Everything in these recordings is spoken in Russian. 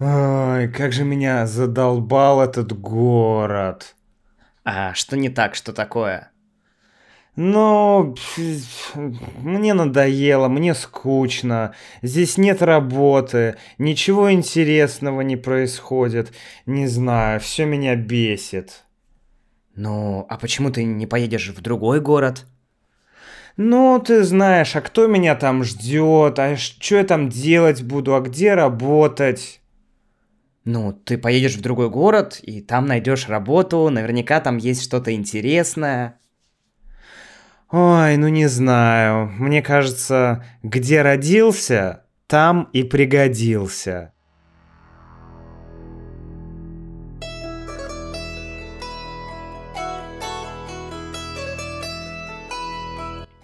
Ой, как же меня задолбал этот город. А что не так, что такое? Ну, мне надоело, мне скучно. Здесь нет работы, ничего интересного не происходит. Не знаю, все меня бесит. Ну, а почему ты не поедешь в другой город? Ну, ты знаешь, а кто меня там ждет, а что я там делать буду, а где работать? Ну, ты поедешь в другой город, и там найдешь работу, наверняка там есть что-то интересное. Ой, ну не знаю. Мне кажется, где родился, там и пригодился.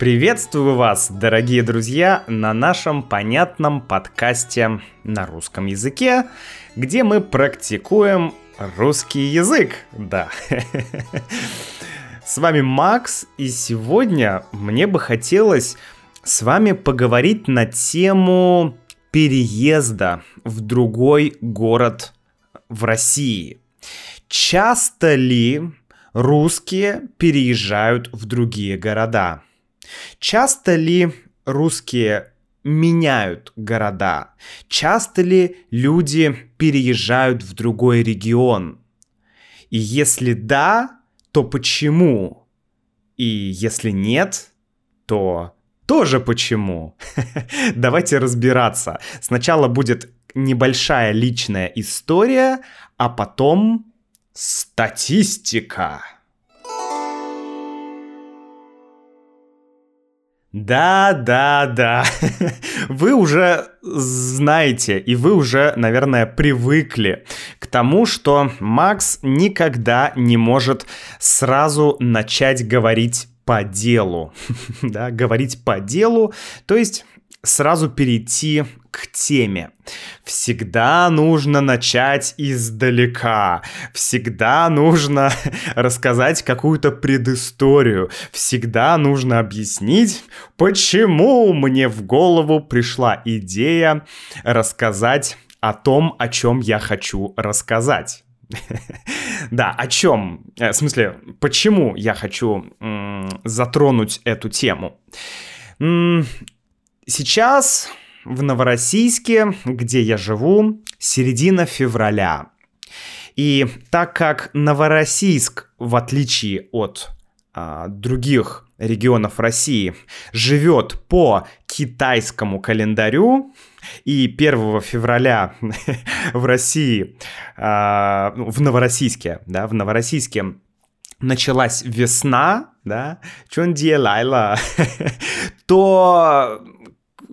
Приветствую вас, дорогие друзья, на нашем понятном подкасте на русском языке, где мы практикуем русский язык. Да. С вами Макс, и сегодня мне бы хотелось с вами поговорить на тему переезда в другой город в России. Часто ли русские переезжают в другие города? Часто ли русские меняют города? Часто ли люди переезжают в другой регион? И если да, то почему? И если нет, то тоже почему? Давайте разбираться. Сначала будет небольшая личная история, а потом статистика. Да, да, да. Вы уже знаете, и вы уже, наверное, привыкли к тому, что Макс никогда не может сразу начать говорить по делу. да, говорить по делу, то есть сразу перейти к теме. Всегда нужно начать издалека. Всегда нужно рассказать какую-то предысторию. Всегда нужно объяснить, почему мне в голову пришла идея рассказать о том, о чем я хочу рассказать. Да, о чем? Э, в смысле, почему я хочу затронуть эту тему? Сейчас в Новороссийске, где я живу, середина февраля. И так как Новороссийск, в отличие от а, других регионов России, живет по китайскому календарю, и 1 февраля в России, а, ну, в Новороссийске, да, в Новороссийске началась весна, да, Чунди Лайла, то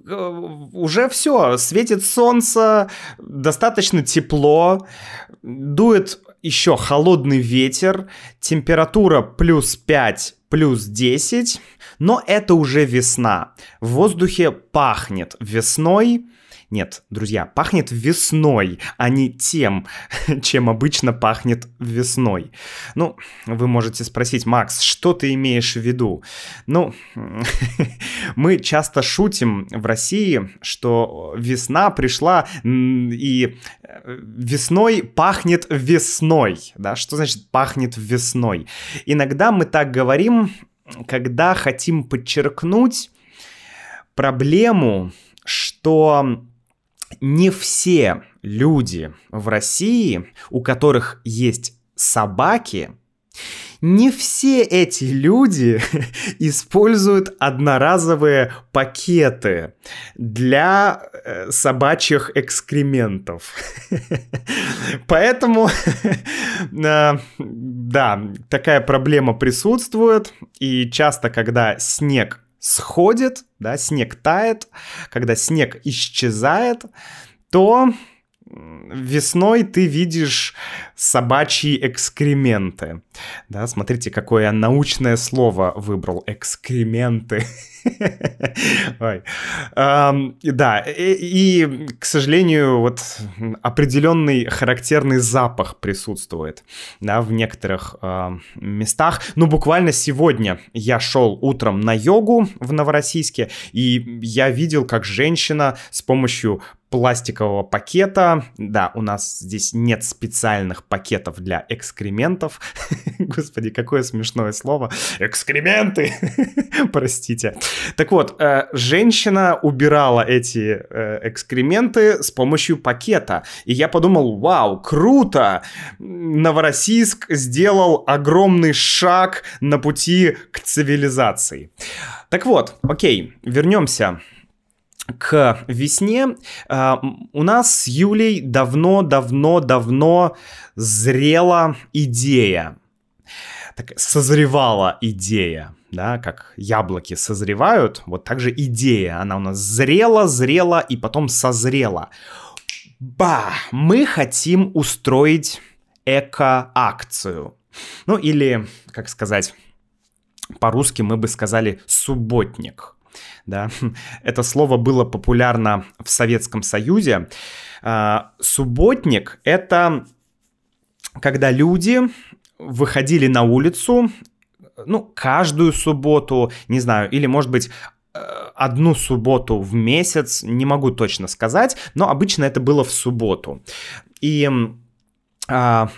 уже все, светит солнце, достаточно тепло, дует еще холодный ветер, температура плюс 5, плюс 10, но это уже весна. В воздухе пахнет весной, нет, друзья, пахнет весной, а не тем, чем обычно пахнет весной. Ну, вы можете спросить, Макс, что ты имеешь в виду? Ну, мы часто шутим в России, что весна пришла и э, весной пахнет весной. Да, что значит пахнет весной? Иногда мы так говорим, когда хотим подчеркнуть проблему, что не все люди в России, у которых есть собаки, не все эти люди используют одноразовые пакеты для э, собачьих экскрементов. Поэтому, э, да, такая проблема присутствует. И часто, когда снег сходит, да, снег тает, когда снег исчезает, то весной ты видишь собачьи экскременты. Да, смотрите, какое научное слово выбрал. Экскременты. Ой. Да, и, к сожалению, вот определенный характерный запах присутствует да, в некоторых местах. Ну, буквально сегодня я шел утром на йогу в Новороссийске, и я видел, как женщина с помощью пластикового пакета. Да, у нас здесь нет специальных пакетов для экскрементов. Господи, какое смешное слово. Экскременты! Простите. Так вот, э, женщина убирала эти э, экскременты с помощью пакета. И я подумал, вау, круто! Новороссийск сделал огромный шаг на пути к цивилизации. Так вот, окей, вернемся к весне э, у нас с Юлей давно-давно-давно зрела идея. Так, созревала идея, да, как яблоки созревают, вот так же идея, она у нас зрела, зрела и потом созрела. Ба, мы хотим устроить эко-акцию. Ну или, как сказать, по-русски мы бы сказали субботник – да. Это слово было популярно в Советском Союзе. А, субботник — это когда люди выходили на улицу, ну, каждую субботу, не знаю, или, может быть, э, одну субботу в месяц, не могу точно сказать, но обычно это было в субботу. И а,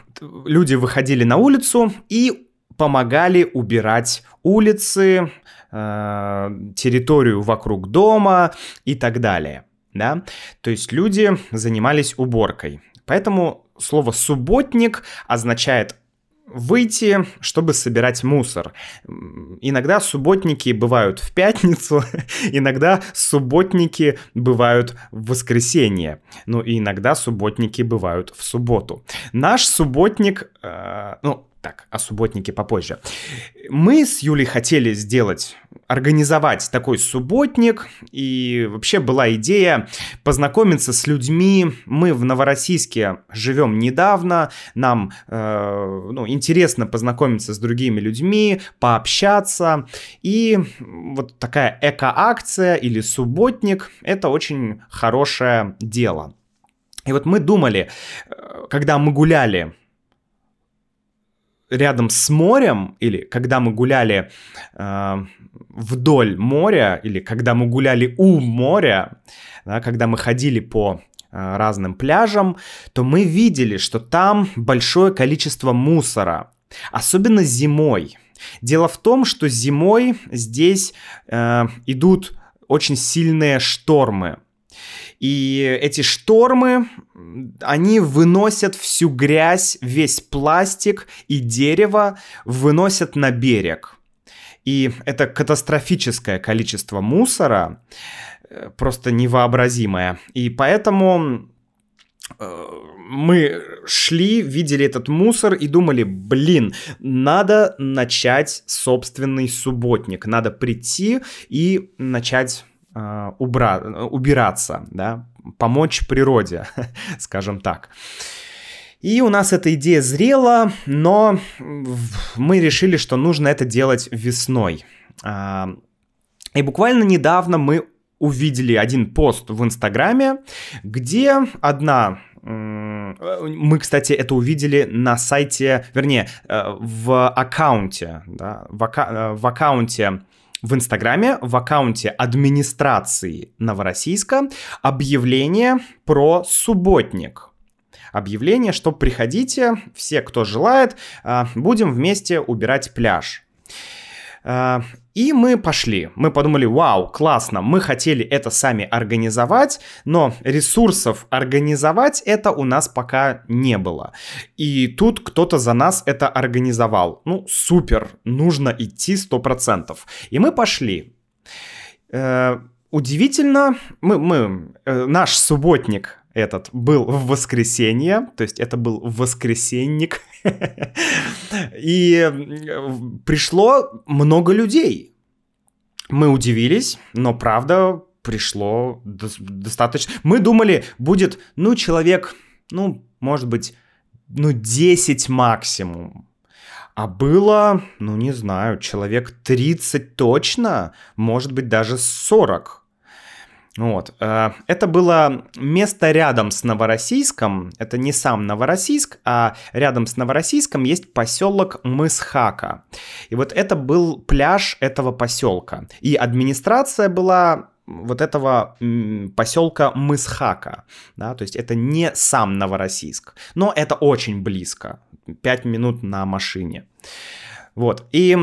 люди выходили на улицу и помогали убирать улицы, территорию вокруг дома и так далее. Да? То есть люди занимались уборкой. Поэтому слово «субботник» означает выйти, чтобы собирать мусор. Иногда субботники бывают в пятницу, иногда субботники бывают в воскресенье, ну и иногда субботники бывают в субботу. Наш субботник, э, ну так, о субботнике попозже. Мы с Юлей хотели сделать, организовать такой субботник, и вообще была идея познакомиться с людьми. Мы в Новороссийске живем недавно, нам э, ну, интересно познакомиться с другими людьми, пообщаться, и вот такая эко-акция или субботник — это очень хорошее дело. И вот мы думали, э, когда мы гуляли рядом с морем, или когда мы гуляли э, вдоль моря, или когда мы гуляли у моря, да, когда мы ходили по э, разным пляжам, то мы видели, что там большое количество мусора, особенно зимой. Дело в том, что зимой здесь э, идут очень сильные штормы. И эти штормы, они выносят всю грязь, весь пластик и дерево выносят на берег. И это катастрофическое количество мусора, э, просто невообразимое. И поэтому э, мы шли, видели этот мусор и думали, блин, надо начать собственный субботник, надо прийти и начать убра- убираться, да, помочь природе, скажем так. И у нас эта идея зрела, но мы решили, что нужно это делать весной. А, и буквально недавно мы увидели один пост в Инстаграме, где одна мы, кстати, это увидели на сайте, вернее, э, в аккаунте, да, в, ака э, в аккаунте в Инстаграме, в аккаунте администрации Новороссийска объявление про субботник. Объявление, что приходите, все, кто желает, а, будем вместе убирать пляж. А, и мы пошли. Мы подумали, вау, классно, мы хотели это сами организовать, но ресурсов организовать это у нас пока не было. И тут кто-то за нас это организовал. Ну, супер, нужно идти 100%. И мы пошли. Э, удивительно, мы, мы, э, наш субботник этот был в воскресенье, то есть это был воскресенник, и пришло много людей. Мы удивились, но правда пришло достаточно. Мы думали, будет, ну, человек, ну, может быть, ну, 10 максимум. А было, ну не знаю, человек 30 точно, может быть даже 40. Вот. Э, это было место рядом с Новороссийском. Это не сам Новороссийск, а рядом с Новороссийском есть поселок Мысхака. И вот это был пляж этого поселка. И администрация была вот этого поселка Мысхака. Да, то есть это не сам Новороссийск, но это очень близко. 5 минут на машине. Вот. И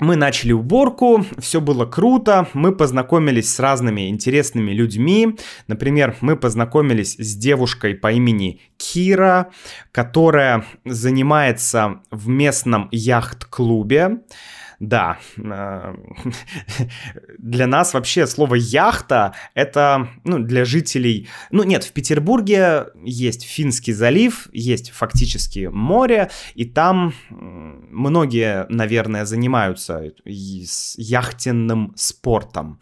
мы начали уборку, все было круто, мы познакомились с разными интересными людьми. Например, мы познакомились с девушкой по имени Кира, которая занимается в местном яхт-клубе. Да, э, для нас вообще слово яхта это, ну, для жителей, ну, нет, в Петербурге есть Финский залив, есть фактически море, и там многие, наверное, занимаются яхтенным спортом.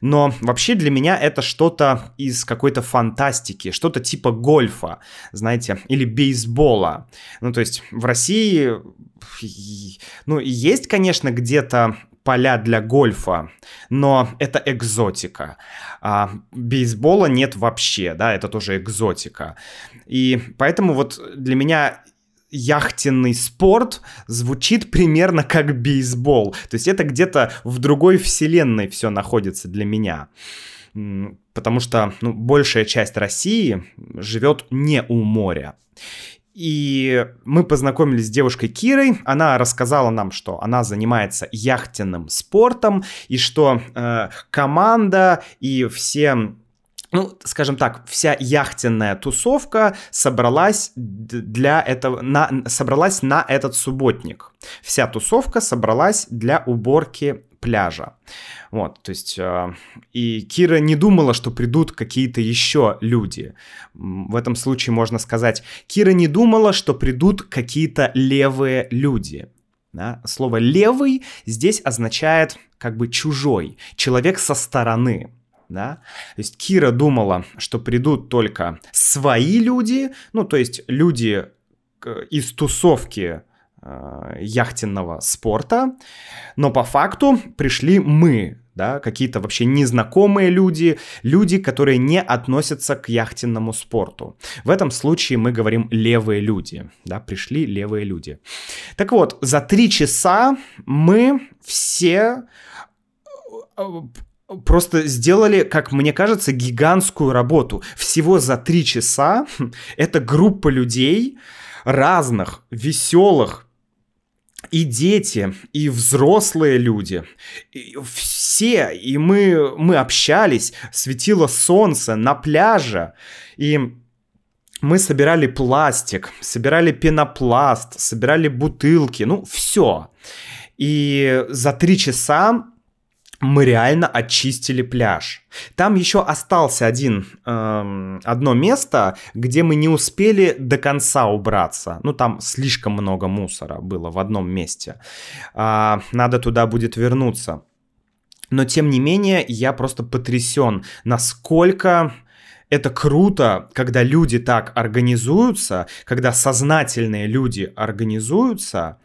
Но вообще для меня это что-то из какой-то фантастики, что-то типа гольфа, знаете, или бейсбола. Ну, то есть в России ну, есть, конечно, где-то поля для гольфа, но это экзотика. А бейсбола нет вообще, да, это тоже экзотика. И поэтому вот для меня яхтенный спорт звучит примерно как бейсбол. То есть это где-то в другой вселенной все находится для меня. Потому что ну, большая часть России живет не у моря. И мы познакомились с девушкой Кирой. Она рассказала нам, что она занимается яхтенным спортом и что э, команда и все ну, скажем так, вся яхтенная тусовка собралась для этого, на, собралась на этот субботник. Вся тусовка собралась для уборки пляжа. Вот, то есть, э, и Кира не думала, что придут какие-то еще люди. В этом случае можно сказать, Кира не думала, что придут какие-то левые люди. Да? Слово «левый» здесь означает как бы чужой, человек со стороны. Да? То есть Кира думала, что придут только свои люди, ну то есть люди из тусовки э, яхтенного спорта, но по факту пришли мы, да, какие-то вообще незнакомые люди, люди, которые не относятся к яхтенному спорту. В этом случае мы говорим левые люди, да, пришли левые люди. Так вот, за три часа мы все э, просто сделали, как мне кажется, гигантскую работу. Всего за три часа эта группа людей разных, веселых, и дети, и взрослые люди, и все, и мы, мы общались, светило солнце на пляже, и мы собирали пластик, собирали пенопласт, собирали бутылки, ну все. И за три часа мы реально очистили пляж. Там еще остался один, эм, одно место, где мы не успели до конца убраться. Ну, там слишком много мусора было в одном месте. Э, надо туда будет вернуться. Но, тем не менее, я просто потрясен, насколько это круто, когда люди так организуются, когда сознательные люди организуются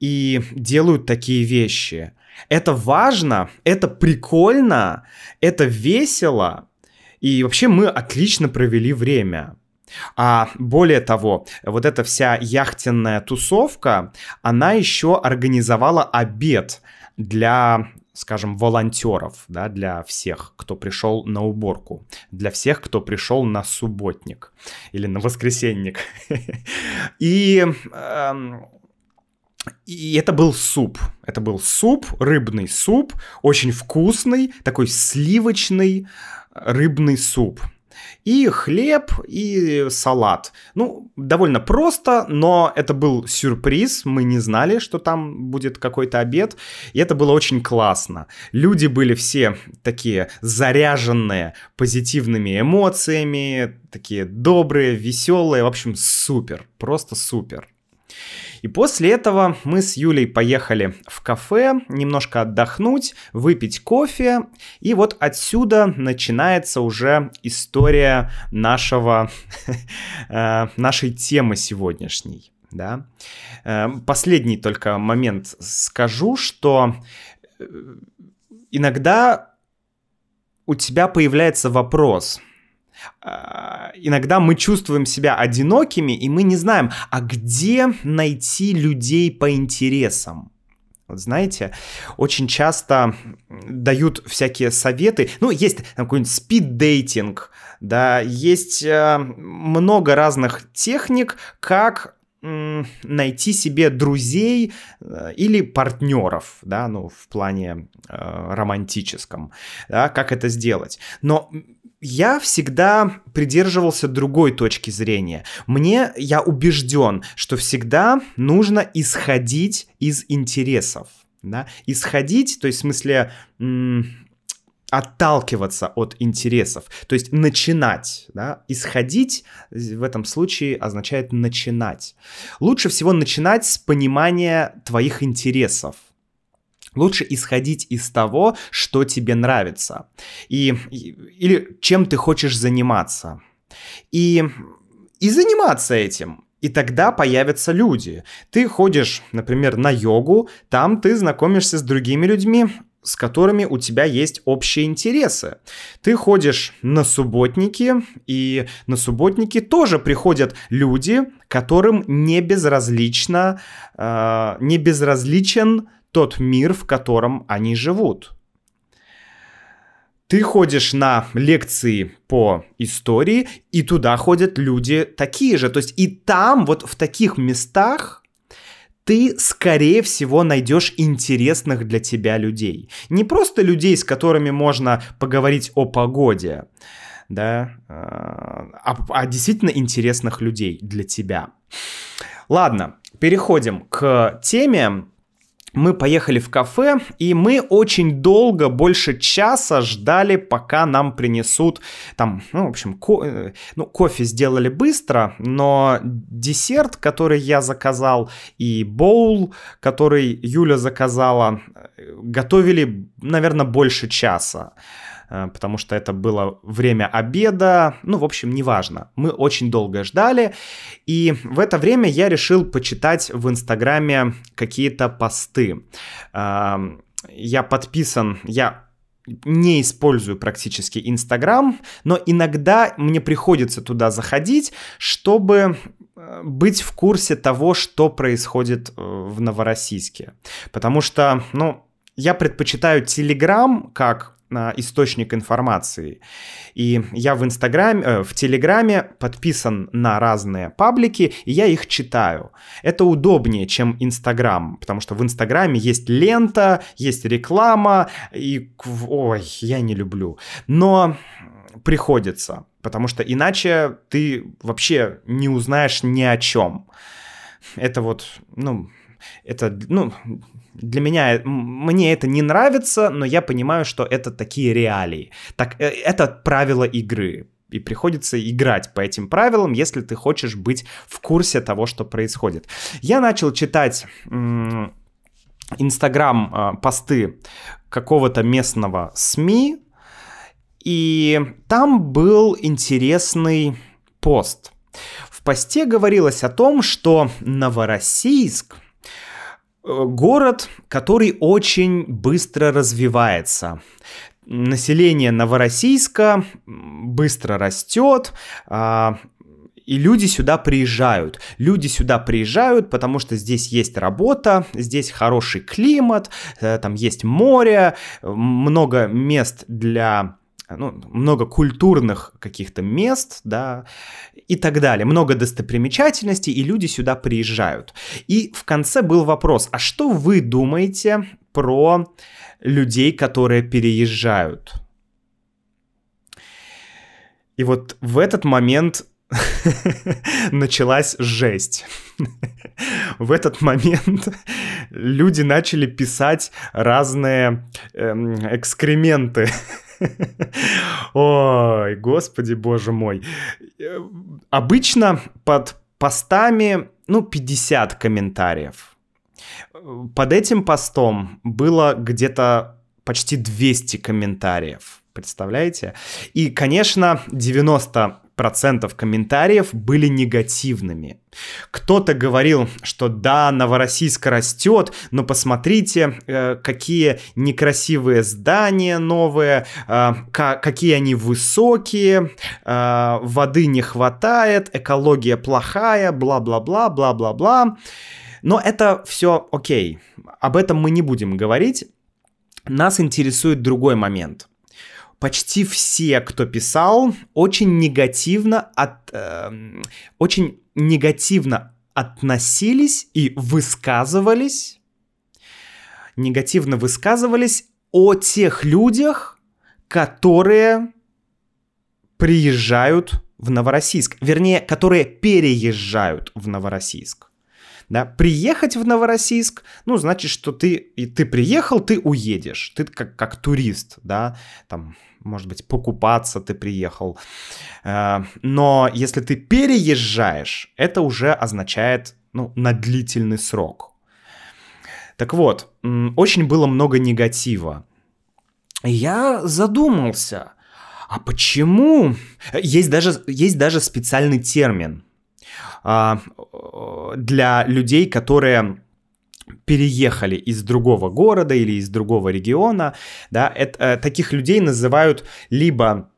и делают такие вещи. Это важно, это прикольно, это весело. И вообще мы отлично провели время. А более того, вот эта вся яхтенная тусовка, она еще организовала обед для скажем, волонтеров, да, для всех, кто пришел на уборку, для всех, кто пришел на субботник или на воскресенник. И эм, и это был суп. Это был суп, рыбный суп, очень вкусный, такой сливочный рыбный суп. И хлеб, и салат. Ну, довольно просто, но это был сюрприз. Мы не знали, что там будет какой-то обед. И это было очень классно. Люди были все такие заряженные позитивными эмоциями, такие добрые, веселые. В общем, супер. Просто супер. И после этого мы с Юлей поехали в кафе, немножко отдохнуть, выпить кофе. И вот отсюда начинается уже история нашего, э, нашей темы сегодняшней. да. Э, последний только момент скажу, что э, иногда у тебя появляется вопрос. Э, иногда мы чувствуем себя одинокими, и мы не знаем, а где найти людей по интересам. Вот знаете, очень часто дают всякие советы. Ну, есть какой-нибудь спид-дейтинг, да, есть э, много разных техник, как найти себе друзей э, или партнеров, да, ну, в плане э, романтическом, да, как это сделать. Но я всегда придерживался другой точки зрения. Мне, я убежден, что всегда нужно исходить из интересов. Да? Исходить, то есть в смысле отталкиваться от интересов, то есть начинать, да, исходить в этом случае означает начинать. Лучше всего начинать с понимания твоих интересов, Лучше исходить из того, что тебе нравится, и, или чем ты хочешь заниматься. И, и заниматься этим. И тогда появятся люди. Ты ходишь, например, на йогу, там ты знакомишься с другими людьми, с которыми у тебя есть общие интересы. Ты ходишь на субботники, и на субботники тоже приходят люди, которым не безразлично, э, не безразличен тот мир, в котором они живут. Ты ходишь на лекции по истории, и туда ходят люди такие же. То есть и там, вот в таких местах, ты, скорее всего, найдешь интересных для тебя людей. Не просто людей, с которыми можно поговорить о погоде, да, а, а действительно интересных людей для тебя. Ладно, переходим к теме, мы поехали в кафе, и мы очень долго, больше часа ждали, пока нам принесут там, ну, в общем, ко э, ну, кофе сделали быстро, но десерт, который я заказал, и боул, который Юля заказала, э, готовили, наверное, больше часа. Э, потому что это было время обеда, ну, в общем, неважно. Мы очень долго ждали, и в это время я решил почитать в Инстаграме какие-то посты. Эм, я подписан, я не использую практически Инстаграм, но иногда мне приходится туда заходить, чтобы э, быть в курсе того, что происходит э, в Новороссийске. Потому что, ну, я предпочитаю Телеграм как источник информации. И я в Инстаграме, э, в Телеграме подписан на разные паблики, и я их читаю. Это удобнее, чем Инстаграм, потому что в Инстаграме есть лента, есть реклама, и... Ой, я не люблю. Но приходится, потому что иначе ты вообще не узнаешь ни о чем. Это вот, ну, это, ну, для меня, мне это не нравится, но я понимаю, что это такие реалии. Так, э, это правила игры. И приходится играть по этим правилам, если ты хочешь быть в курсе того, что происходит. Я начал читать Инстаграм э, посты какого-то местного СМИ, и там был интересный пост. В посте говорилось о том, что Новороссийск — Э, город, который очень быстро развивается. Население Новороссийска быстро растет, а, и люди сюда приезжают. Люди сюда приезжают, потому что здесь есть работа, здесь хороший климат, э, там есть море, много мест для ну, много культурных каких-то мест, да, и так далее, много достопримечательностей, и люди сюда приезжают. И в конце был вопрос, а что вы думаете про людей, которые переезжают? И вот в этот момент началась жесть. В этот момент люди начали писать разные эм, экскременты Ой, господи, боже мой. Обычно под постами, ну, 50 комментариев. Под этим постом было где-то почти 200 комментариев. Представляете? И, конечно, 90 90% комментариев были негативными. Кто-то говорил, что да, Новороссийск растет, но посмотрите, э, какие некрасивые здания новые, э, какие они высокие, э, воды не хватает, экология плохая, бла-бла-бла, бла-бла-бла. Но это все окей. Об этом мы не будем говорить. Нас интересует другой момент почти все, кто писал, очень негативно от, э, очень негативно относились и высказывались, негативно высказывались о тех людях, которые приезжают в Новороссийск, вернее, которые переезжают в Новороссийск. Да, приехать в Новороссийск, ну, значит, что ты, и ты приехал, ты уедешь, ты как, как турист, да, там, может быть, покупаться ты приехал. Э, но если ты переезжаешь, это уже означает, ну, на длительный срок. Так вот, очень было много негатива. Я задумался, а почему? Есть даже, есть даже специальный термин а, для людей, которые переехали из другого города или из другого региона, да, это, э, таких людей называют либо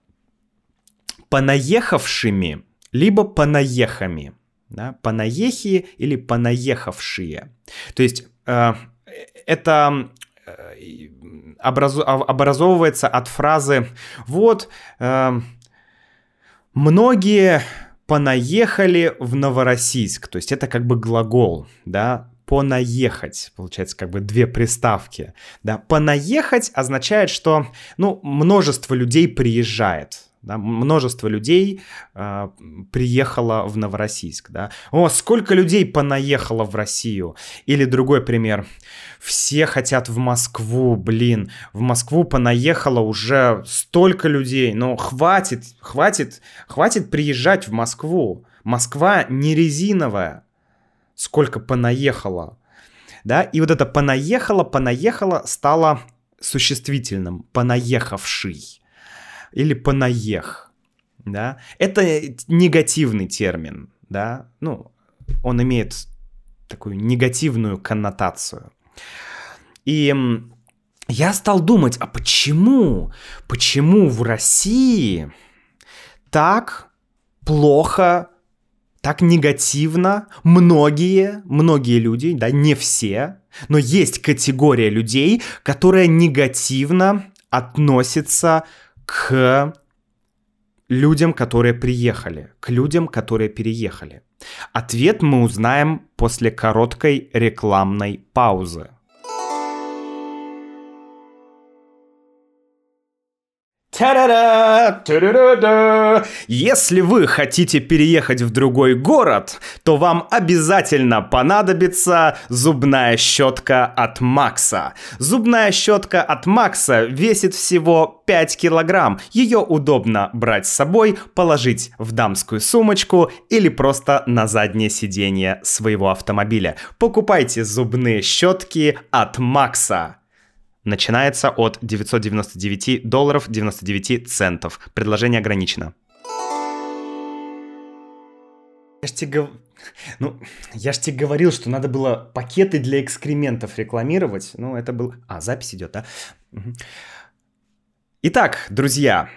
понаехавшими, либо понаехами, да, понаехи или понаехавшие. То есть э, это э, образу, образовывается от фразы «вот э, многие понаехали в Новороссийск», то есть это как бы глагол, да, понаехать, получается как бы две приставки, да, понаехать означает, что, ну, множество людей приезжает, да, множество людей э, приехало в Новороссийск, да. О, сколько людей понаехало в Россию. Или другой пример. Все хотят в Москву, блин. В Москву понаехало уже столько людей. Но хватит, хватит, хватит приезжать в Москву. Москва не резиновая сколько понаехало. Да, и вот это понаехало, понаехало стало существительным, понаехавший или понаех, да, это негативный термин, да, ну, он имеет такую негативную коннотацию. И я стал думать, а почему, почему в России так плохо так негативно многие, многие люди, да, не все, но есть категория людей, которая негативно относится к людям, которые приехали, к людям, которые переехали. Ответ мы узнаем после короткой рекламной паузы. Если вы хотите переехать в другой город, то вам обязательно понадобится зубная щетка от Макса. Зубная щетка от Макса весит всего 5 килограмм. Ее удобно брать с собой, положить в дамскую сумочку или просто на заднее сиденье своего автомобиля. Покупайте зубные щетки от Макса начинается от 999 долларов 99 центов. Предложение ограничено. Я ж тебе, ну, я ж тебе говорил, что надо было пакеты для экскрементов рекламировать. Ну, это был... А, запись идет, да? Итак, друзья,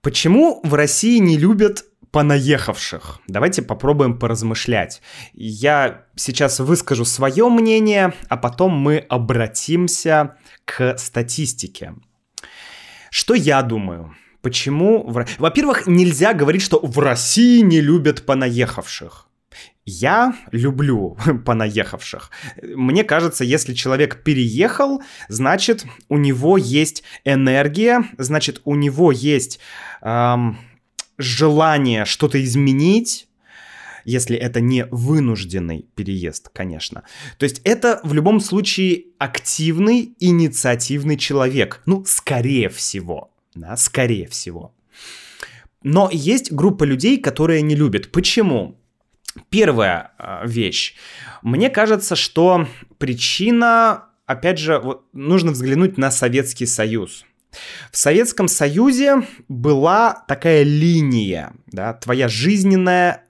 почему в России не любят понаехавших. Давайте попробуем поразмышлять. Я сейчас выскажу свое мнение, а потом мы обратимся к статистике. Что я думаю? Почему? Во-первых, нельзя говорить, что в России не любят понаехавших. Я люблю понаехавших. Мне кажется, если человек переехал, значит, у него есть энергия, значит, у него есть эм, желание что-то изменить, если это не вынужденный переезд, конечно. То есть это в любом случае активный, инициативный человек. Ну, скорее всего. Да, скорее всего. Но есть группа людей, которые не любят. Почему? Первая э, вещь. Мне кажется, что причина, опять же, вот нужно взглянуть на Советский Союз. В Советском Союзе была такая линия, да, твоя жизненная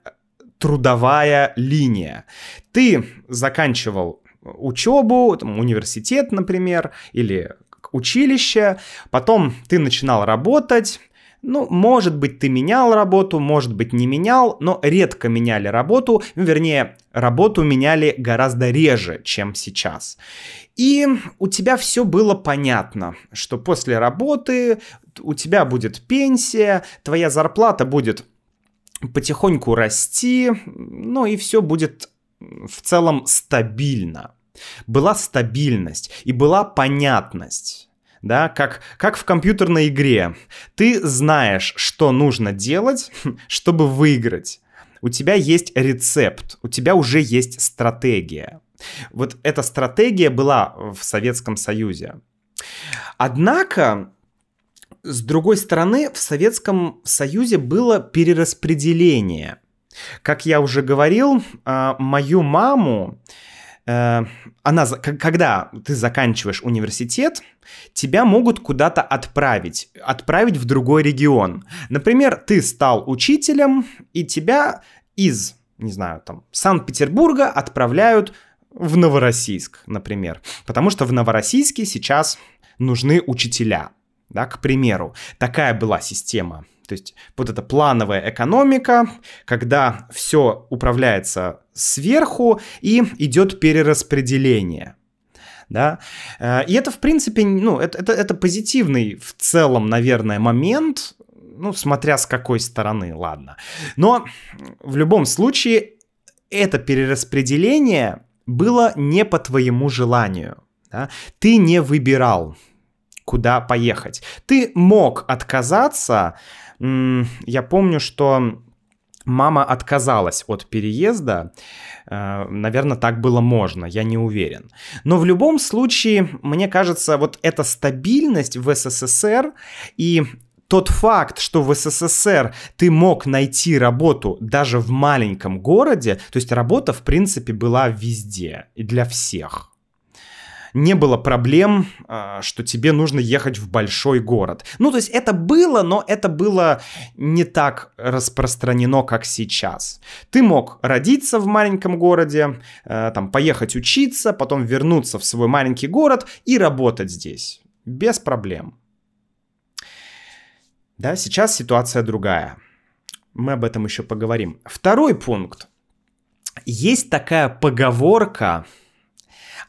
трудовая линия. Ты заканчивал учебу, там, университет, например, или училище, потом ты начинал работать, ну, может быть, ты менял работу, может быть, не менял, но редко меняли работу, вернее, работу меняли гораздо реже, чем сейчас. И у тебя все было понятно, что после работы у тебя будет пенсия, твоя зарплата будет потихоньку расти, ну и все будет в целом стабильно. Была стабильность и была понятность да, как, как в компьютерной игре. Ты знаешь, что нужно делать, чтобы выиграть. У тебя есть рецепт, у тебя уже есть стратегия. Вот эта стратегия была в Советском Союзе. Однако, с другой стороны, в Советском Союзе было перераспределение. Как я уже говорил, а, мою маму она, когда ты заканчиваешь университет, тебя могут куда-то отправить, отправить в другой регион. Например, ты стал учителем, и тебя из, не знаю, там, Санкт-Петербурга отправляют в Новороссийск, например. Потому что в Новороссийске сейчас нужны учителя, да, к примеру. Такая была система то есть вот эта плановая экономика, когда все управляется сверху и идет перераспределение. Да? Э, и это, в принципе, ну, это, это, это позитивный в целом, наверное, момент, ну, смотря с какой стороны, ладно. Но в любом случае это перераспределение было не по твоему желанию. Да? Ты не выбирал, куда поехать. Ты мог отказаться я помню, что мама отказалась от переезда. Э, Наверное, так было можно, я не уверен. Но в любом случае, мне кажется, вот эта стабильность в СССР и тот факт, что в СССР ты мог найти работу даже в маленьком городе, то есть работа, в принципе, была везде и для всех не было проблем, а, что тебе нужно ехать в большой город. Ну, то есть это было, но это было не так распространено, как сейчас. Ты мог родиться в маленьком городе, э, там, поехать учиться, потом вернуться в свой маленький город и работать здесь. Без проблем. Да, сейчас ситуация другая. Мы об этом еще поговорим. Второй пункт. Есть такая поговорка,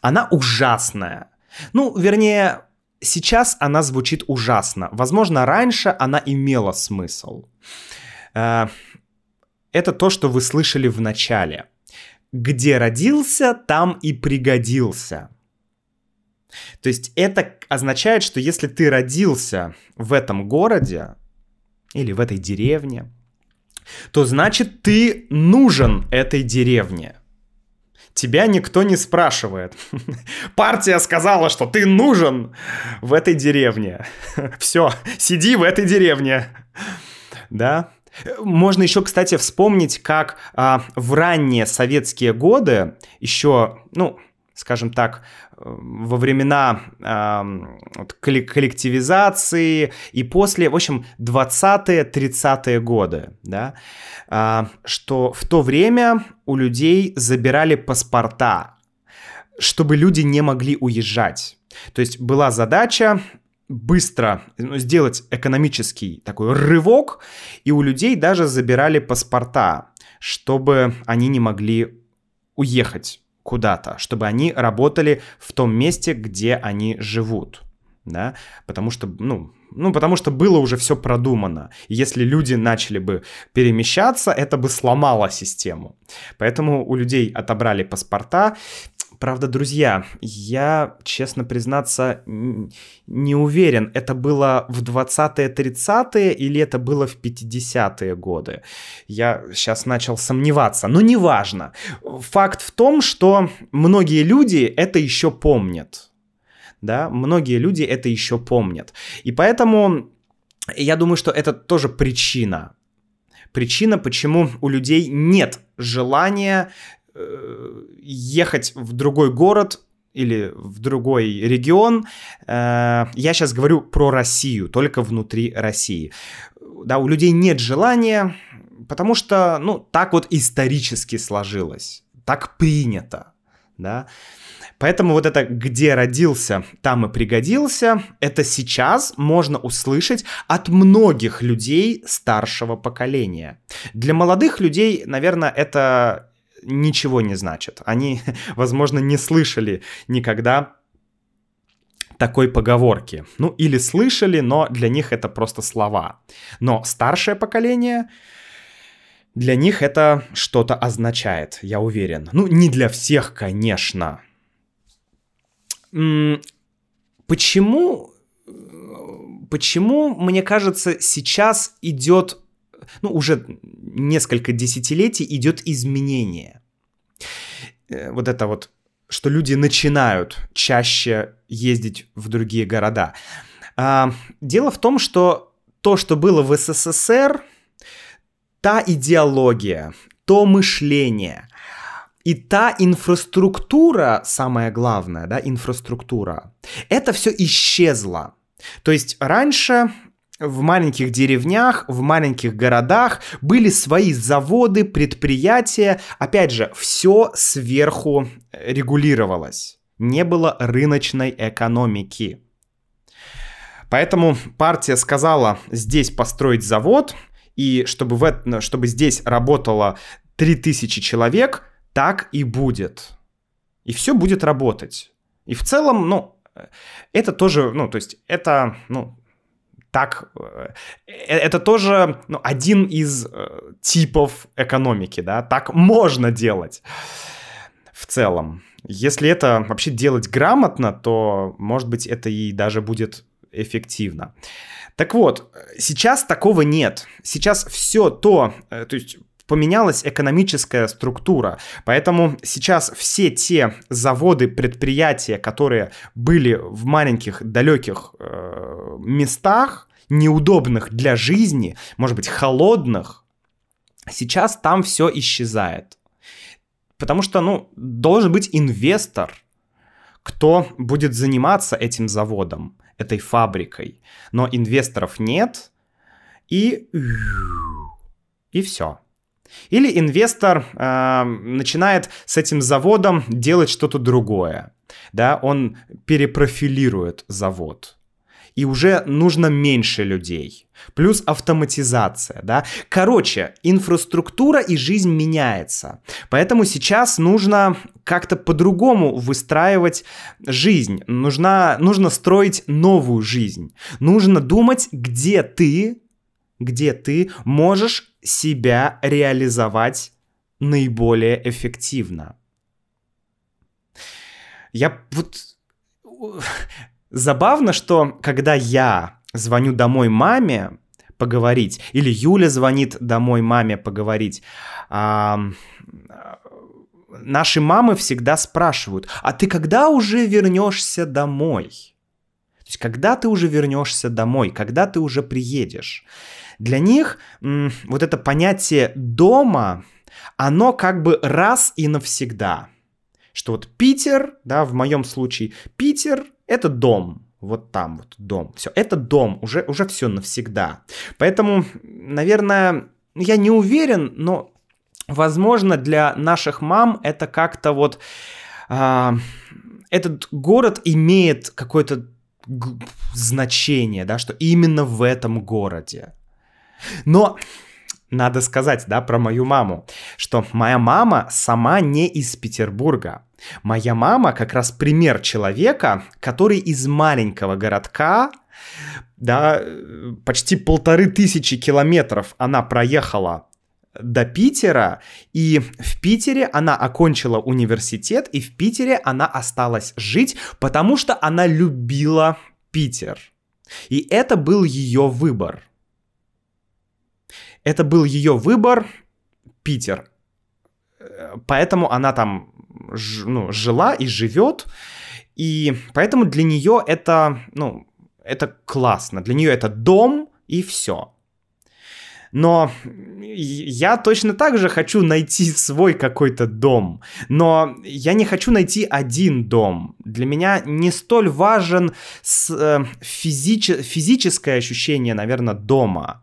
она ужасная. Ну, вернее, сейчас она звучит ужасно. Возможно, раньше она имела смысл. Э, это то, что вы слышали в начале. Где родился, там и пригодился. То есть это означает, что если ты родился в этом городе или в этой деревне, то значит ты нужен этой деревне тебя никто не спрашивает. Партия сказала, что ты нужен в этой деревне. Все, сиди в этой деревне. Да? Можно еще, кстати, вспомнить, как а, в ранние советские годы, еще, ну, скажем так, во времена э, коллективизации и после, в общем, 20-е, 30-е годы, да, э, что в то время у людей забирали паспорта, чтобы люди не могли уезжать. То есть была задача быстро ну, сделать экономический такой рывок, и у людей даже забирали паспорта, чтобы они не могли уехать куда-то, чтобы они работали в том месте, где они живут. Да, потому что, ну, ну, потому что было уже все продумано. если люди начали бы перемещаться, это бы сломало систему. Поэтому у людей отобрали паспорта, Правда, друзья, я, честно признаться, не уверен, это было в 20-е, 30-е или это было в 50-е годы. Я сейчас начал сомневаться, но неважно. Факт в том, что многие люди это еще помнят. Да, многие люди это еще помнят. И поэтому я думаю, что это тоже причина. Причина, почему у людей нет желания ехать в другой город или в другой регион. Э, я сейчас говорю про Россию, только внутри России. Да, у людей нет желания, потому что, ну, так вот исторически сложилось, так принято, да. Поэтому вот это «где родился, там и пригодился» это сейчас можно услышать от многих людей старшего поколения. Для молодых людей, наверное, это ничего не значит. Они, возможно, не слышали никогда такой поговорки. Ну, или слышали, но для них это просто слова. Но старшее поколение, для них это что-то означает, я уверен. Ну, не для всех, конечно. Почему, почему, мне кажется, сейчас идет, ну, уже несколько десятилетий идет изменение? Э, вот это вот, что люди начинают чаще ездить в другие города. А, дело в том, что то, что было в СССР, та идеология, то мышление, и та инфраструктура, самое главное, да, инфраструктура, это все исчезло. То есть раньше в маленьких деревнях, в маленьких городах были свои заводы, предприятия. Опять же, все сверху регулировалось. Не было рыночной экономики. Поэтому партия сказала здесь построить завод, и чтобы, в, чтобы здесь работало 3000 человек, так и будет. И все будет работать. И в целом, ну, это тоже, ну, то есть это, ну, так, э, это тоже ну, один из э, типов экономики, да, так можно делать в целом. Если это вообще делать грамотно, то, может быть, это и даже будет эффективно. Так вот, сейчас такого нет. Сейчас все то, э, то есть поменялась экономическая структура. Поэтому сейчас все те заводы, предприятия, которые были в маленьких далеких э, местах, неудобных для жизни, может быть, холодных, сейчас там все исчезает. Потому что, ну, должен быть инвестор, кто будет заниматься этим заводом, этой фабрикой. Но инвесторов нет, и... И все. Или инвестор э, начинает с этим заводом делать что-то другое. Да, он перепрофилирует завод. И уже нужно меньше людей. Плюс автоматизация, да. Короче, инфраструктура и жизнь меняется. Поэтому сейчас нужно как-то по-другому выстраивать жизнь. Нужно, нужно строить новую жизнь. Нужно думать, где ты где ты можешь себя реализовать наиболее эффективно. Я вот... Забавно, что когда я звоню домой маме поговорить, или Юля звонит домой маме поговорить, а, наши мамы всегда спрашивают, а ты когда уже вернешься домой? То есть, когда ты уже вернешься домой, когда ты уже приедешь? Для них вот это понятие дома, оно как бы раз и навсегда. Что вот Питер, да, в моем случае, Питер — это дом, вот там вот дом. Все, это дом, уже, уже все навсегда. Поэтому, наверное, я не уверен, но, возможно, для наших мам это как-то вот... А, этот город имеет какое-то значение, да, что именно в этом городе. Но надо сказать, да, про мою маму, что моя мама сама не из Петербурга. Моя мама как раз пример человека, который из маленького городка, да, почти полторы тысячи километров она проехала до Питера, и в Питере она окончила университет, и в Питере она осталась жить, потому что она любила Питер. И это был ее выбор. Это был ее выбор, Питер. Поэтому она там ну, жила и живет. И поэтому для нее это, ну, это классно. Для нее это дом и все. Но я точно так же хочу найти свой какой-то дом. Но я не хочу найти один дом. Для меня не столь важен э, физич, физическое ощущение, наверное, дома.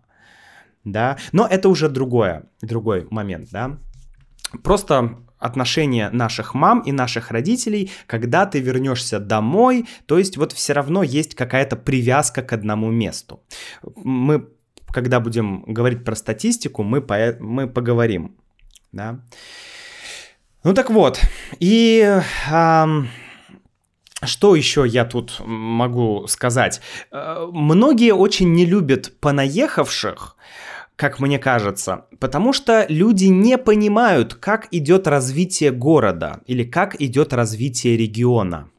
Да? Но это уже другое, другой момент, да. Просто отношения наших мам и наших родителей, когда ты вернешься домой, то есть вот все равно есть какая-то привязка к одному месту. Мы, когда будем говорить про статистику, мы, по, мы поговорим, да. Ну так вот, и... Эм, что еще я тут могу сказать? Э, многие очень не любят понаехавших, как мне кажется, потому что люди не понимают, как идет развитие города или как идет развитие региона.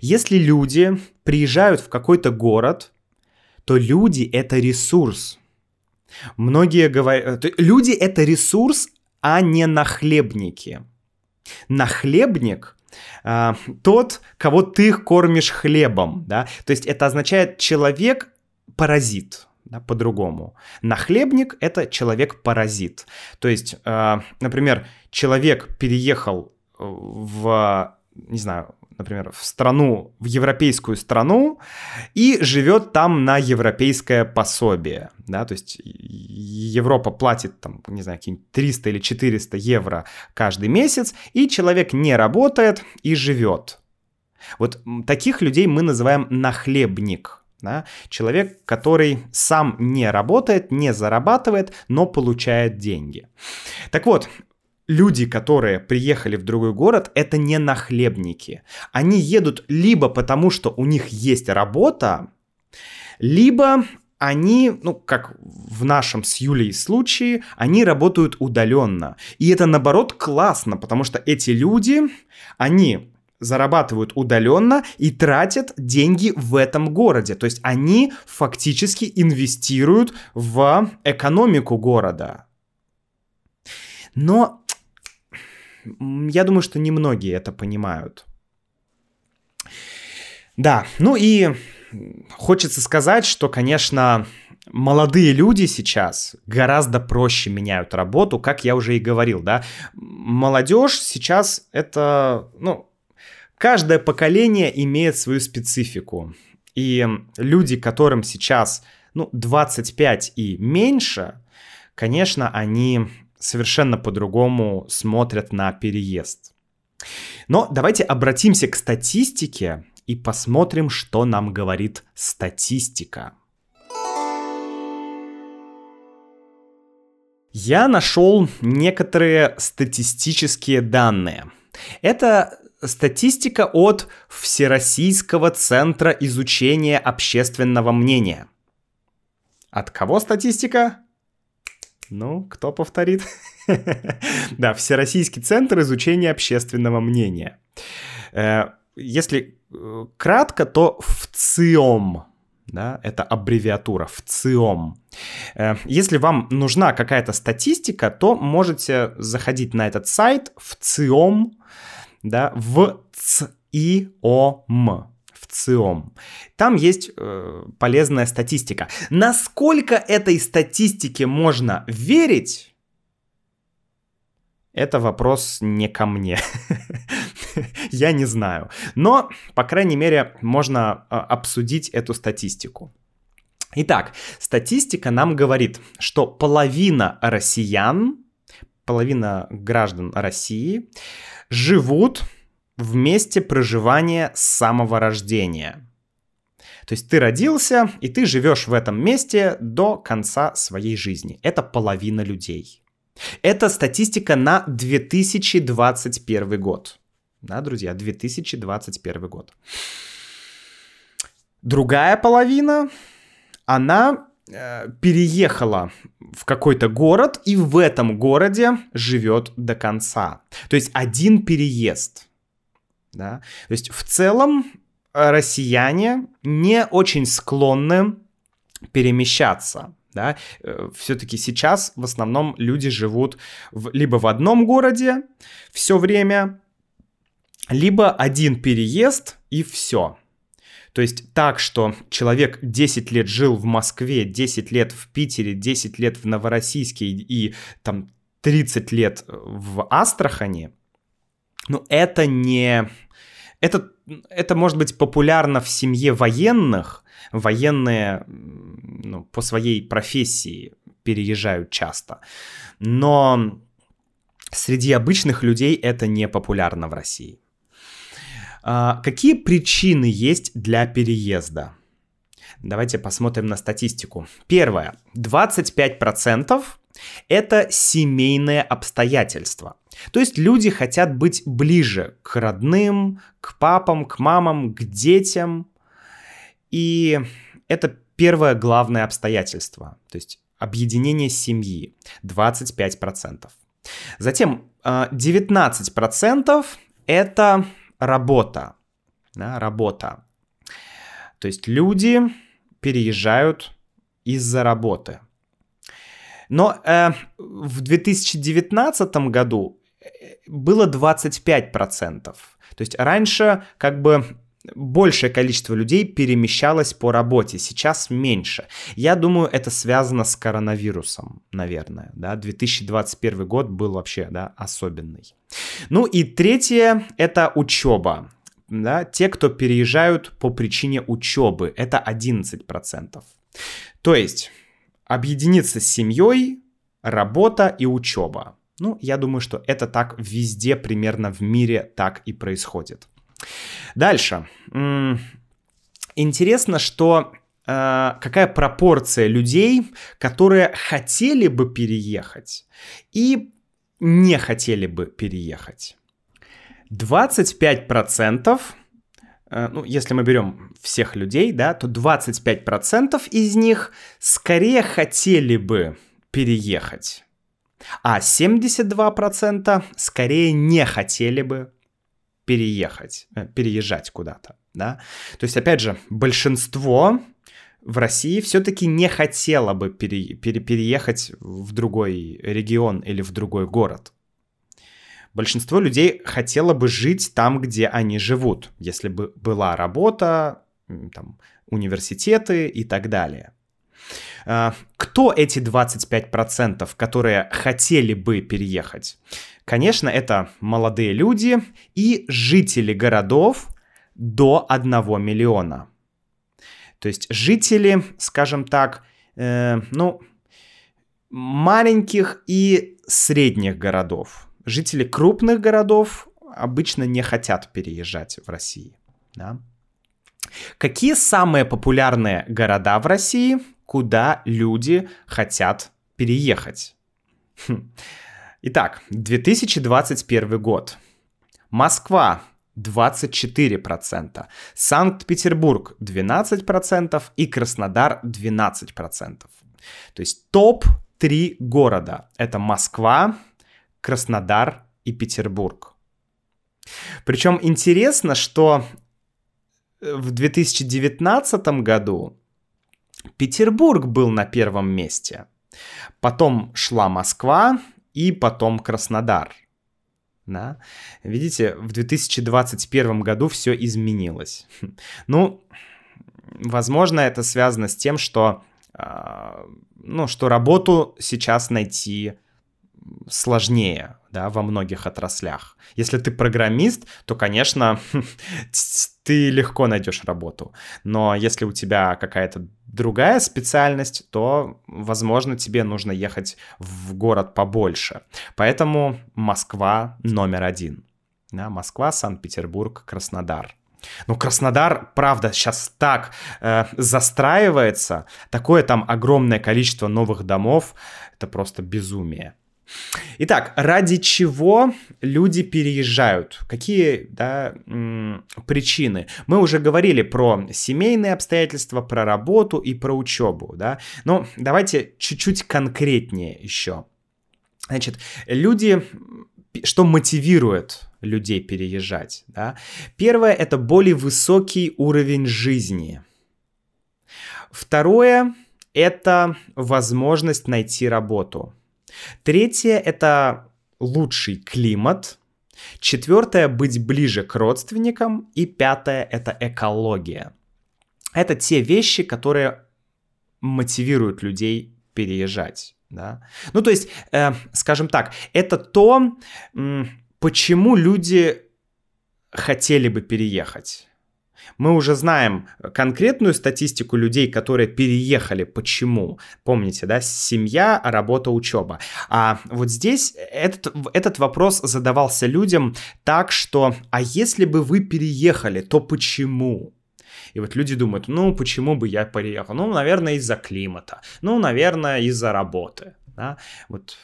Если люди приезжают в какой-то город, то люди это ресурс. Многие говорят, люди это ресурс, а не нахлебники. Нахлебник а, тот, кого ты кормишь хлебом, да, то есть это означает человек паразит, да, по-другому. Нахлебник — это человек-паразит. То есть, э, например, человек переехал э, в, не знаю, например, в страну, в европейскую страну и живет там на европейское пособие, да, то есть Европа платит там, не знаю, какие-нибудь 300 или 400 евро каждый месяц, и человек не работает и живет. Вот таких людей мы называем нахлебник, да? Человек, который сам не работает, не зарабатывает, но получает деньги. Так вот, люди, которые приехали в другой город, это не нахлебники. Они едут либо потому, что у них есть работа, либо они, ну, как в нашем с Юлей случае, они работают удаленно. И это, наоборот, классно, потому что эти люди, они зарабатывают удаленно и тратят деньги в этом городе. То есть они фактически инвестируют в экономику города. Но я думаю, что немногие это понимают. Да, ну и хочется сказать, что, конечно, молодые люди сейчас гораздо проще меняют работу, как я уже и говорил, да. Молодежь сейчас это, ну, Каждое поколение имеет свою специфику. И люди, которым сейчас ну, 25 и меньше, конечно, они совершенно по-другому смотрят на переезд. Но давайте обратимся к статистике и посмотрим, что нам говорит статистика. Я нашел некоторые статистические данные. Это Статистика от Всероссийского центра изучения общественного мнения. От кого статистика? Ну, кто повторит? Да, Всероссийский центр изучения общественного мнения. Э, если э, кратко, то ВЦИОМ. Да, это аббревиатура ВЦИОМ. Э, если вам нужна какая-то статистика, то можете заходить на этот сайт ВЦИОМ да, в ЦИОМ в ЦИОМ. Там есть э, полезная статистика. Насколько этой статистике можно верить, это вопрос не ко мне. Я не знаю. Но, по крайней мере, можно э, обсудить эту статистику. Итак, статистика нам говорит, что половина россиян, половина граждан России живут в месте проживания с самого рождения. То есть ты родился, и ты живешь в этом месте до конца своей жизни. Это половина людей. Это статистика на 2021 год. Да, друзья, 2021 год. Другая половина, она переехала в какой-то город и в этом городе живет до конца. То есть один переезд. Да? То есть в целом э, россияне не очень склонны перемещаться. Да? Э, Все-таки сейчас в основном люди живут в, либо в одном городе все время, либо один переезд и все. То есть так, что человек 10 лет жил в Москве, 10 лет в Питере, 10 лет в Новороссийске и, и там 30 лет в Астрахани, ну это не... Это, это может быть популярно в семье военных, военные ну, по своей профессии переезжают часто, но среди обычных людей это не популярно в России. А, какие причины есть для переезда? Давайте посмотрим на статистику. Первое. 25% это семейные обстоятельства. То есть люди хотят быть ближе к родным, к папам, к мамам, к детям. И это первое главное обстоятельство. То есть объединение семьи 25%. Затем 19% а, это работа. Да, работа. То есть люди переезжают из-за работы. Но э, в 2019 году э, было 25%. То есть раньше как бы большее количество людей перемещалось по работе, сейчас меньше. Я думаю, это связано с коронавирусом, наверное. Да? 2021 год был вообще да, особенный. Ну и третье — это учеба. Да? Те, кто переезжают по причине учебы, это 11%. То есть объединиться с семьей, работа и учеба. Ну, я думаю, что это так везде примерно в мире так и происходит. Дальше. Интересно, что э, какая пропорция людей, которые хотели бы переехать и не хотели бы переехать. 25%, э, ну, если мы берем всех людей, да, то 25% из них скорее хотели бы переехать, а 72% скорее не хотели бы переехать, э, переезжать куда-то, да. То есть, опять же, большинство в России все-таки не хотело бы пере, пере, переехать в другой регион или в другой город. Большинство людей хотело бы жить там, где они живут, если бы была работа, там, университеты и так далее. А, кто эти 25%, которые хотели бы переехать? Конечно, это молодые люди и жители городов до 1 миллиона. То есть жители, скажем так, э, ну, маленьких и средних городов. Жители крупных городов обычно не хотят переезжать в России. Да? Какие самые популярные города в России, куда люди хотят переехать? Хм. Итак, 2021 год. Москва 24%, Санкт-Петербург 12% и Краснодар 12%. То есть топ-3 города — это Москва, Краснодар и Петербург. Причем интересно, что в 2019 году Петербург был на первом месте. Потом шла Москва, и потом Краснодар. Да? Видите, в 2021 году все изменилось. Ну, возможно, это связано с тем, что, а, ну, что работу сейчас найти сложнее, да, во многих отраслях. Если ты программист, то, конечно, ты легко найдешь работу. Но если у тебя какая-то другая специальность, то, возможно, тебе нужно ехать в город побольше. Поэтому Москва номер один. Да, Москва, Санкт-Петербург, Краснодар. Ну, Краснодар, правда, сейчас так э, застраивается, такое там огромное количество новых домов, это просто безумие. Итак, ради чего люди переезжают? Какие да, причины? Мы уже говорили про семейные обстоятельства, про работу и про учебу. Да? Но давайте чуть-чуть конкретнее еще. Значит, люди, что мотивирует людей переезжать? Да? Первое — это более высокий уровень жизни. Второе — это возможность найти работу. Третье — это лучший климат. Четвертое — быть ближе к родственникам. И пятое — это экология. это те вещи, которые мотивируют людей переезжать. Да? Ну, то есть, э, скажем так, это то, почему люди хотели бы переехать. Мы уже знаем конкретную статистику людей, которые переехали. Почему? Помните, да? Семья, работа, учеба. А вот здесь этот, этот вопрос задавался людям так, что «а если бы вы переехали, то почему?» И вот люди думают, ну, почему бы я переехал? Ну, наверное, из-за климата. Ну, наверное, из-за работы. Да? Вот,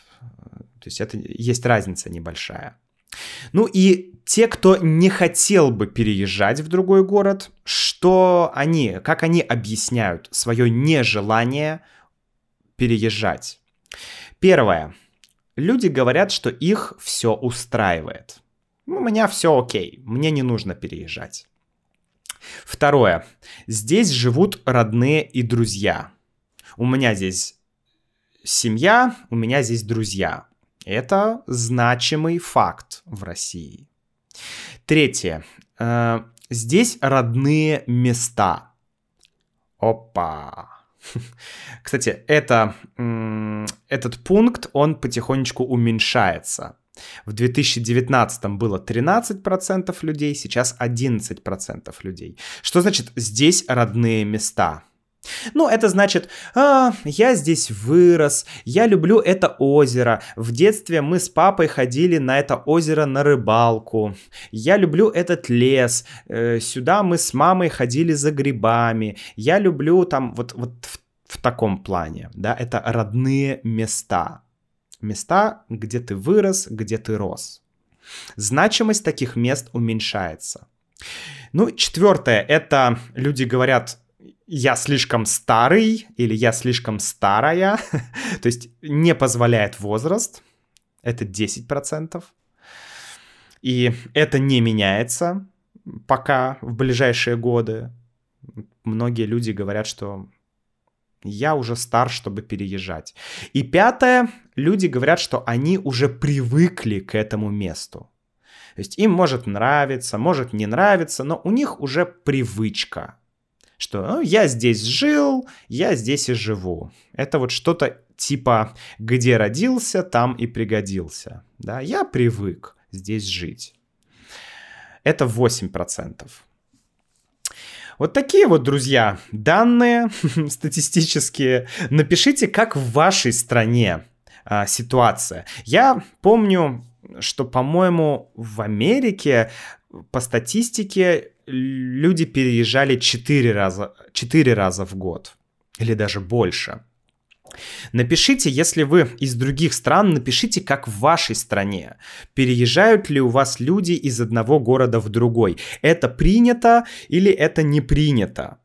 то есть это есть разница небольшая. Ну и те, кто не хотел бы переезжать в другой город, что они, как они объясняют свое нежелание переезжать? Первое. Люди говорят, что их все устраивает. У меня все окей, мне не нужно переезжать. Второе. Здесь живут родные и друзья. У меня здесь семья, у меня здесь друзья. Это значимый факт в России. Третье. Э, здесь родные места. Опа. Кстати, это, этот пункт, он потихонечку уменьшается. В 2019 было 13% людей, сейчас 11% людей. Что значит здесь родные места? Ну, это значит, а, я здесь вырос, я люблю это озеро. В детстве мы с папой ходили на это озеро на рыбалку. Я люблю этот лес. Э, сюда мы с мамой ходили за грибами. Я люблю там вот, вот в, в таком плане, да, это родные места. Места, где ты вырос, где ты рос. Значимость таких мест уменьшается. Ну, четвертое, это люди говорят, я слишком старый или я слишком старая, то есть не позволяет возраст, это 10%. И это не меняется пока в ближайшие годы. Многие люди говорят, что я уже стар, чтобы переезжать. И пятое, люди говорят, что они уже привыкли к этому месту. То есть им может нравиться, может не нравиться, но у них уже привычка что ну, я здесь жил, я здесь и живу. Это вот что-то типа «где родился, там и пригодился». Да, я привык здесь жить. Это 8%. Вот такие вот, друзья, данные статистические. Напишите, как в вашей стране а, ситуация. Я помню, что, по-моему, в Америке по статистике люди переезжали 4 раза, 4 раза в год. Или даже больше. Напишите, если вы из других стран, напишите, как в вашей стране. Переезжают ли у вас люди из одного города в другой? Это принято или это не принято?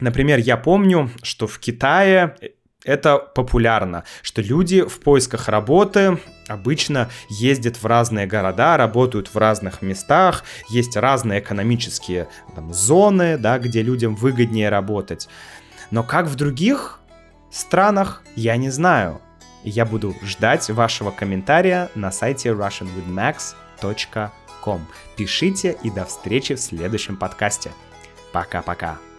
Например, я помню, что в Китае это популярно, что люди в поисках работы обычно ездят в разные города, работают в разных местах, есть разные экономические там, зоны, да, где людям выгоднее работать. Но как в других странах, я не знаю. Я буду ждать вашего комментария на сайте russianwithmax.com. Пишите и до встречи в следующем подкасте. Пока-пока.